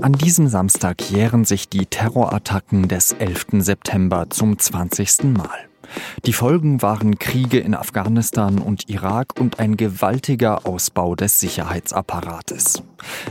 An diesem Samstag jähren sich die Terrorattacken des 11. September zum 20. Mal. Die Folgen waren Kriege in Afghanistan und Irak und ein gewaltiger Ausbau des Sicherheitsapparates.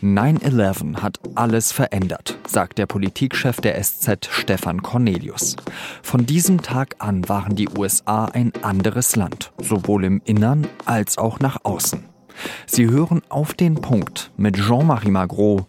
9-11 hat alles verändert, sagt der Politikchef der SZ Stefan Cornelius. Von diesem Tag an waren die USA ein anderes Land, sowohl im Innern als auch nach außen. Sie hören auf den Punkt mit Jean-Marie Magro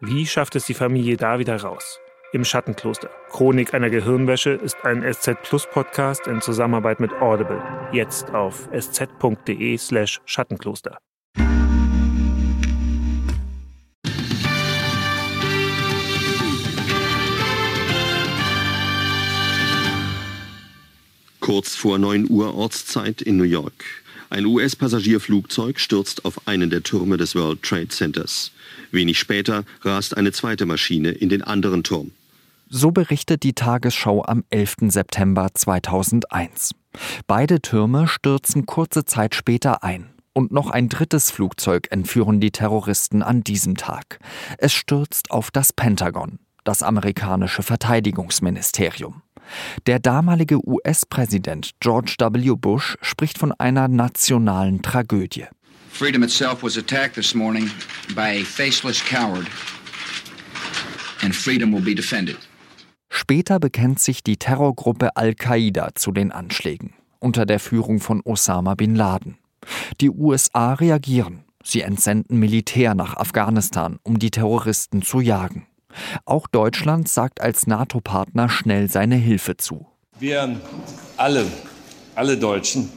Wie schafft es die Familie da wieder raus? Im Schattenkloster. Chronik einer Gehirnwäsche ist ein SZ Plus Podcast in Zusammenarbeit mit Audible. Jetzt auf sz.de slash Schattenkloster. Kurz vor 9 Uhr Ortszeit in New York. Ein US-Passagierflugzeug stürzt auf einen der Türme des World Trade Centers. Wenig später rast eine zweite Maschine in den anderen Turm. So berichtet die Tagesschau am 11. September 2001. Beide Türme stürzen kurze Zeit später ein. Und noch ein drittes Flugzeug entführen die Terroristen an diesem Tag. Es stürzt auf das Pentagon, das amerikanische Verteidigungsministerium. Der damalige US-Präsident George W. Bush spricht von einer nationalen Tragödie. Freedom itself was attacked this morning by a faceless coward. And freedom will be defended. Später bekennt sich die Terrorgruppe Al-Qaida zu den Anschlägen unter der Führung von Osama bin Laden. Die USA reagieren. Sie entsenden Militär nach Afghanistan, um die Terroristen zu jagen. Auch Deutschland sagt als NATO-Partner schnell seine Hilfe zu. Wir alle, alle Deutschen,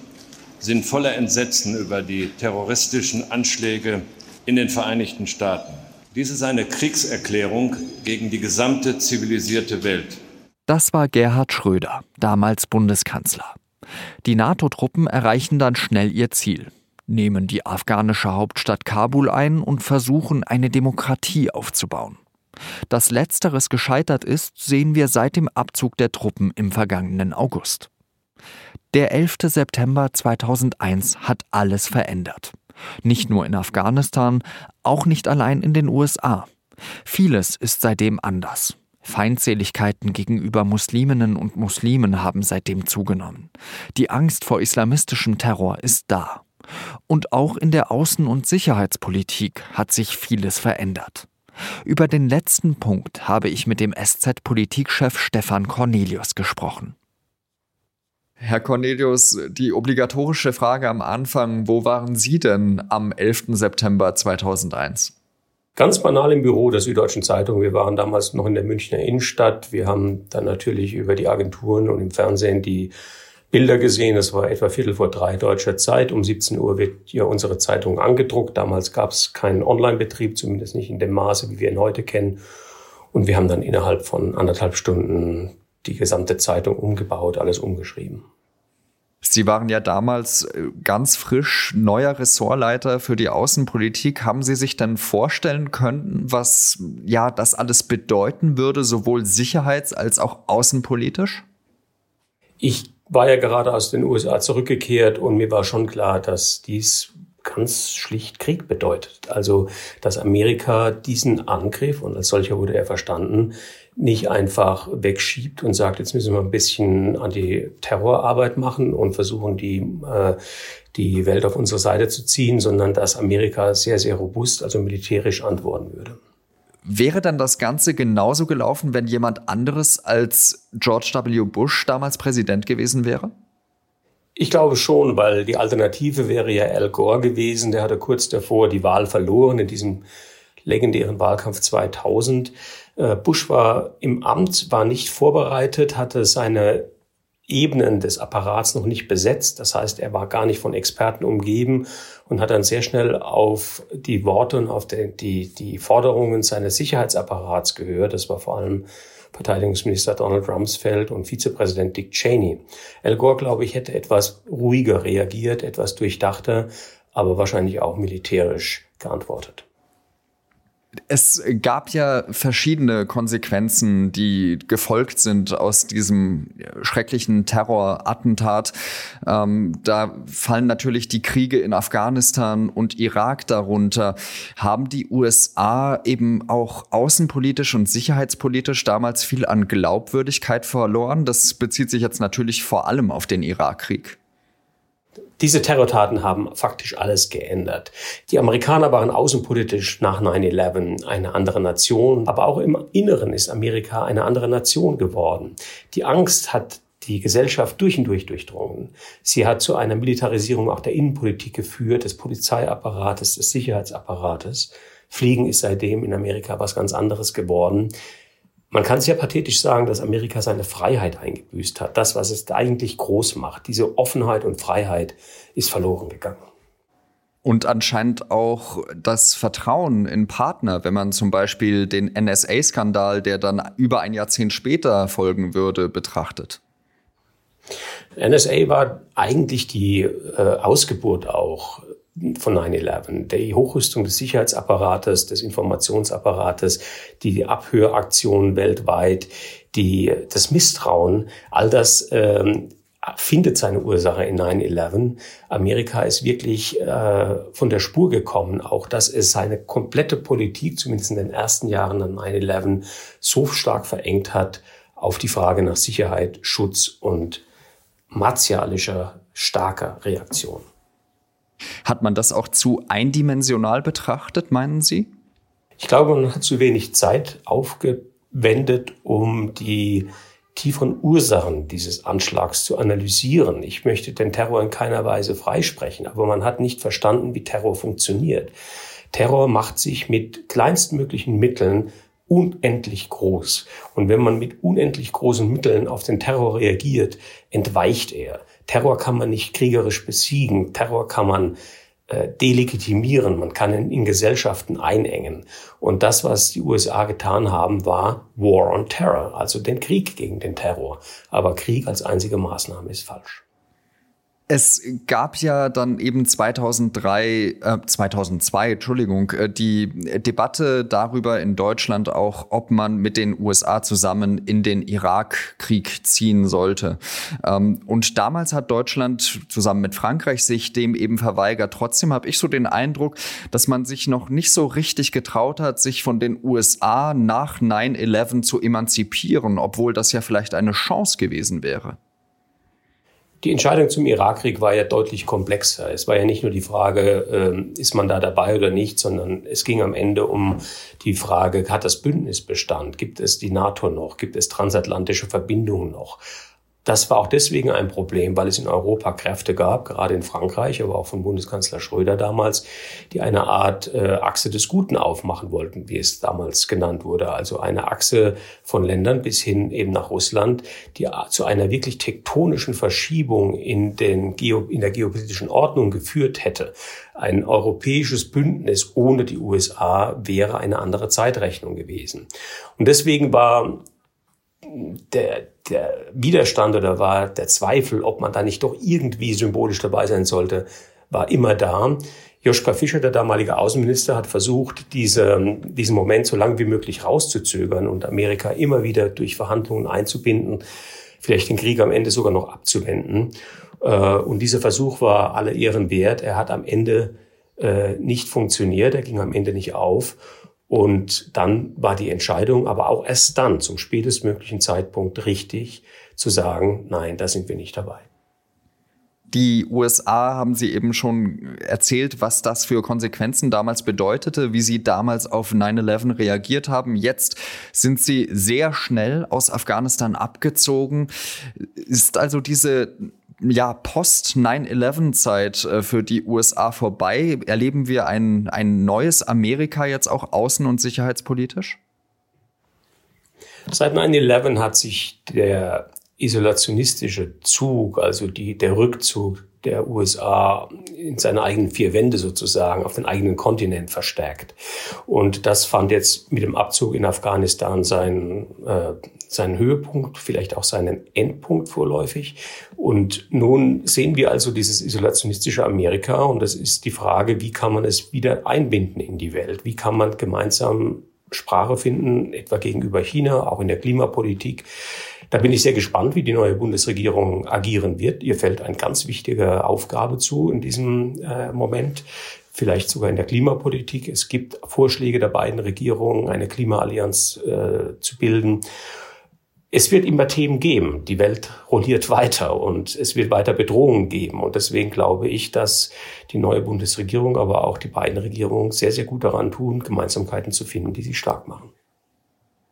sind voller Entsetzen über die terroristischen Anschläge in den Vereinigten Staaten. Dies ist eine Kriegserklärung gegen die gesamte zivilisierte Welt. Das war Gerhard Schröder, damals Bundeskanzler. Die NATO-Truppen erreichen dann schnell ihr Ziel, nehmen die afghanische Hauptstadt Kabul ein und versuchen, eine Demokratie aufzubauen. Dass letzteres gescheitert ist, sehen wir seit dem Abzug der Truppen im vergangenen August. Der 11. September 2001 hat alles verändert. Nicht nur in Afghanistan, auch nicht allein in den USA. Vieles ist seitdem anders. Feindseligkeiten gegenüber Musliminnen und Muslimen haben seitdem zugenommen. Die Angst vor islamistischem Terror ist da. Und auch in der Außen- und Sicherheitspolitik hat sich vieles verändert. Über den letzten Punkt habe ich mit dem SZ-Politikchef Stefan Cornelius gesprochen. Herr Cornelius, die obligatorische Frage am Anfang, wo waren Sie denn am 11. September 2001? Ganz banal im Büro der Süddeutschen Zeitung. Wir waren damals noch in der Münchner Innenstadt. Wir haben dann natürlich über die Agenturen und im Fernsehen die Bilder gesehen. Es war etwa Viertel vor drei deutscher Zeit. Um 17 Uhr wird ja unsere Zeitung angedruckt. Damals gab es keinen Online-Betrieb, zumindest nicht in dem Maße, wie wir ihn heute kennen. Und wir haben dann innerhalb von anderthalb Stunden die gesamte Zeitung umgebaut, alles umgeschrieben. Sie waren ja damals äh, ganz frisch neuer Ressortleiter für die Außenpolitik. Haben Sie sich dann vorstellen können, was ja das alles bedeuten würde, sowohl sicherheits- als auch außenpolitisch? Ich war ja gerade aus den USA zurückgekehrt und mir war schon klar, dass dies ganz schlicht Krieg bedeutet. Also, dass Amerika diesen Angriff, und als solcher wurde er verstanden, nicht einfach wegschiebt und sagt, jetzt müssen wir ein bisschen an die Terrorarbeit machen und versuchen, die, äh, die Welt auf unsere Seite zu ziehen, sondern dass Amerika sehr, sehr robust, also militärisch antworten würde. Wäre dann das Ganze genauso gelaufen, wenn jemand anderes als George W. Bush damals Präsident gewesen wäre? Ich glaube schon, weil die Alternative wäre ja Al Gore gewesen. Der hatte kurz davor die Wahl verloren in diesem legendären Wahlkampf 2000. Äh, Bush war im Amt, war nicht vorbereitet, hatte seine Ebenen des Apparats noch nicht besetzt. Das heißt, er war gar nicht von Experten umgeben und hat dann sehr schnell auf die Worte und auf die, die, die Forderungen seines Sicherheitsapparats gehört. Das war vor allem Verteidigungsminister Donald Rumsfeld und Vizepräsident Dick Cheney. Al Gore, glaube ich, hätte etwas ruhiger reagiert, etwas durchdachter, aber wahrscheinlich auch militärisch geantwortet. Es gab ja verschiedene Konsequenzen, die gefolgt sind aus diesem schrecklichen Terrorattentat. Ähm, da fallen natürlich die Kriege in Afghanistan und Irak darunter. Haben die USA eben auch außenpolitisch und sicherheitspolitisch damals viel an Glaubwürdigkeit verloren? Das bezieht sich jetzt natürlich vor allem auf den Irakkrieg. Diese Terrortaten haben faktisch alles geändert. Die Amerikaner waren außenpolitisch nach 9-11 eine andere Nation, aber auch im Inneren ist Amerika eine andere Nation geworden. Die Angst hat die Gesellschaft durch und durch durchdrungen. Sie hat zu einer Militarisierung auch der Innenpolitik geführt, des Polizeiapparates, des Sicherheitsapparates. Fliegen ist seitdem in Amerika was ganz anderes geworden. Man kann sehr pathetisch sagen, dass Amerika seine Freiheit eingebüßt hat. Das, was es eigentlich groß macht, diese Offenheit und Freiheit ist verloren gegangen. Und anscheinend auch das Vertrauen in Partner, wenn man zum Beispiel den NSA-Skandal, der dann über ein Jahrzehnt später folgen würde, betrachtet. NSA war eigentlich die äh, Ausgeburt auch von 9-11, die Hochrüstung des Sicherheitsapparates, des Informationsapparates, die Abhöraktionen weltweit, die, das Misstrauen, all das ähm, findet seine Ursache in 9-11. Amerika ist wirklich äh, von der Spur gekommen, auch dass es seine komplette Politik, zumindest in den ersten Jahren nach 9-11, so stark verengt hat auf die Frage nach Sicherheit, Schutz und martialischer, starker Reaktion. Hat man das auch zu eindimensional betrachtet, meinen Sie? Ich glaube, man hat zu wenig Zeit aufgewendet, um die tieferen Ursachen dieses Anschlags zu analysieren. Ich möchte den Terror in keiner Weise freisprechen, aber man hat nicht verstanden, wie Terror funktioniert. Terror macht sich mit kleinstmöglichen Mitteln unendlich groß. Und wenn man mit unendlich großen Mitteln auf den Terror reagiert, entweicht er. Terror kann man nicht kriegerisch besiegen. Terror kann man äh, delegitimieren. Man kann ihn in Gesellschaften einengen. Und das, was die USA getan haben, war War on Terror, also den Krieg gegen den Terror. Aber Krieg als einzige Maßnahme ist falsch. Es gab ja dann eben 2003, äh, 2002, Entschuldigung, äh, die Debatte darüber in Deutschland auch, ob man mit den USA zusammen in den Irakkrieg ziehen sollte. Ähm, und damals hat Deutschland zusammen mit Frankreich sich dem eben verweigert. Trotzdem habe ich so den Eindruck, dass man sich noch nicht so richtig getraut hat, sich von den USA nach 9-11 zu emanzipieren, obwohl das ja vielleicht eine Chance gewesen wäre. Die Entscheidung zum Irakkrieg war ja deutlich komplexer. Es war ja nicht nur die Frage, äh, ist man da dabei oder nicht, sondern es ging am Ende um die Frage, hat das Bündnis Bestand? Gibt es die NATO noch? Gibt es transatlantische Verbindungen noch? Das war auch deswegen ein Problem, weil es in Europa Kräfte gab, gerade in Frankreich, aber auch von Bundeskanzler Schröder damals, die eine Art äh, Achse des Guten aufmachen wollten, wie es damals genannt wurde. Also eine Achse von Ländern bis hin eben nach Russland, die zu einer wirklich tektonischen Verschiebung in, den Geo, in der geopolitischen Ordnung geführt hätte. Ein europäisches Bündnis ohne die USA wäre eine andere Zeitrechnung gewesen. Und deswegen war der, der Widerstand oder war der Zweifel, ob man da nicht doch irgendwie symbolisch dabei sein sollte, war immer da. Joschka Fischer, der damalige Außenminister, hat versucht, diese, diesen Moment so lange wie möglich rauszuzögern und Amerika immer wieder durch Verhandlungen einzubinden, vielleicht den Krieg am Ende sogar noch abzuwenden. Äh, und dieser Versuch war alle Ehren wert. Er hat am Ende äh, nicht funktioniert, er ging am Ende nicht auf. Und dann war die Entscheidung aber auch erst dann zum spätestmöglichen Zeitpunkt richtig zu sagen, nein, da sind wir nicht dabei. Die USA haben Sie eben schon erzählt, was das für Konsequenzen damals bedeutete, wie Sie damals auf 9-11 reagiert haben. Jetzt sind Sie sehr schnell aus Afghanistan abgezogen. Ist also diese ja, Post-9-11-Zeit äh, für die USA vorbei? Erleben wir ein, ein neues Amerika jetzt auch außen- und sicherheitspolitisch? Seit 9-11 hat sich der isolationistische Zug, also die, der Rückzug der USA in seine eigenen vier Wände sozusagen, auf den eigenen Kontinent verstärkt. Und das fand jetzt mit dem Abzug in Afghanistan seinen, äh, seinen Höhepunkt, vielleicht auch seinen Endpunkt vorläufig. Und nun sehen wir also dieses isolationistische Amerika und das ist die Frage, wie kann man es wieder einbinden in die Welt? Wie kann man gemeinsam Sprache finden, etwa gegenüber China, auch in der Klimapolitik? Da bin ich sehr gespannt, wie die neue Bundesregierung agieren wird. Ihr fällt eine ganz wichtige Aufgabe zu in diesem äh, Moment vielleicht sogar in der Klimapolitik. Es gibt Vorschläge der beiden Regierungen, eine Klimaallianz äh, zu bilden. Es wird immer Themen geben. Die Welt rolliert weiter und es wird weiter Bedrohungen geben. Und deswegen glaube ich, dass die neue Bundesregierung, aber auch die beiden Regierungen sehr, sehr gut daran tun, Gemeinsamkeiten zu finden, die sie stark machen.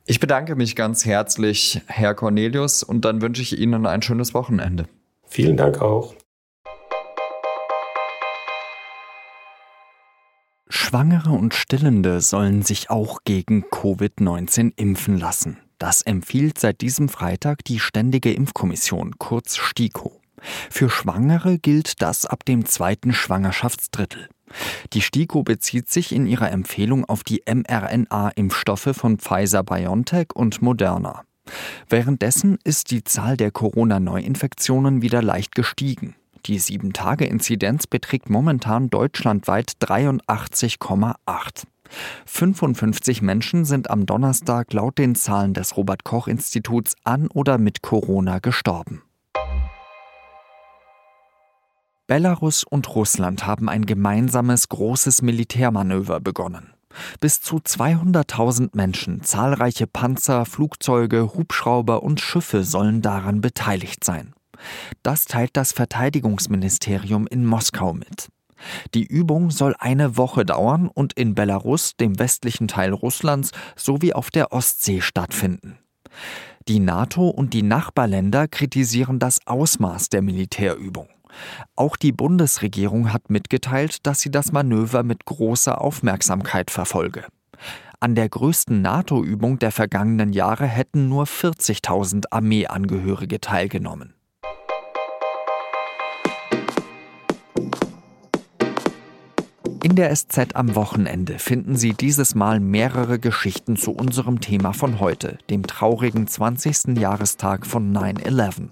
Ich bedanke mich ganz herzlich, Herr Cornelius, und dann wünsche ich Ihnen ein schönes Wochenende. Vielen Dank auch. Schwangere und Stillende sollen sich auch gegen Covid-19 impfen lassen. Das empfiehlt seit diesem Freitag die Ständige Impfkommission, kurz STIKO. Für Schwangere gilt das ab dem zweiten Schwangerschaftsdrittel. Die STIKO bezieht sich in ihrer Empfehlung auf die mRNA-Impfstoffe von Pfizer BioNTech und Moderna. Währenddessen ist die Zahl der Corona-Neuinfektionen wieder leicht gestiegen. Die 7-Tage-Inzidenz beträgt momentan deutschlandweit 83,8. 55 Menschen sind am Donnerstag laut den Zahlen des Robert Koch Instituts an oder mit Corona gestorben. Belarus und Russland haben ein gemeinsames großes Militärmanöver begonnen. Bis zu 200.000 Menschen, zahlreiche Panzer, Flugzeuge, Hubschrauber und Schiffe sollen daran beteiligt sein. Das teilt das Verteidigungsministerium in Moskau mit. Die Übung soll eine Woche dauern und in Belarus, dem westlichen Teil Russlands, sowie auf der Ostsee stattfinden. Die NATO und die Nachbarländer kritisieren das Ausmaß der Militärübung. Auch die Bundesregierung hat mitgeteilt, dass sie das Manöver mit großer Aufmerksamkeit verfolge. An der größten NATO-Übung der vergangenen Jahre hätten nur 40.000 Armeeangehörige teilgenommen. In der SZ am Wochenende finden Sie dieses Mal mehrere Geschichten zu unserem Thema von heute, dem traurigen 20. Jahrestag von 9-11.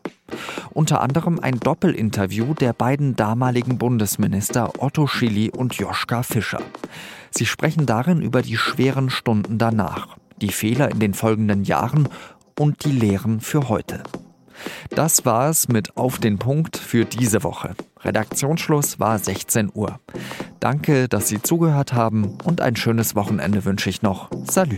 Unter anderem ein Doppelinterview der beiden damaligen Bundesminister Otto Schilly und Joschka Fischer. Sie sprechen darin über die schweren Stunden danach, die Fehler in den folgenden Jahren und die Lehren für heute. Das war es mit Auf den Punkt für diese Woche. Redaktionsschluss war 16 Uhr. Danke, dass Sie zugehört haben und ein schönes Wochenende wünsche ich noch. Salü.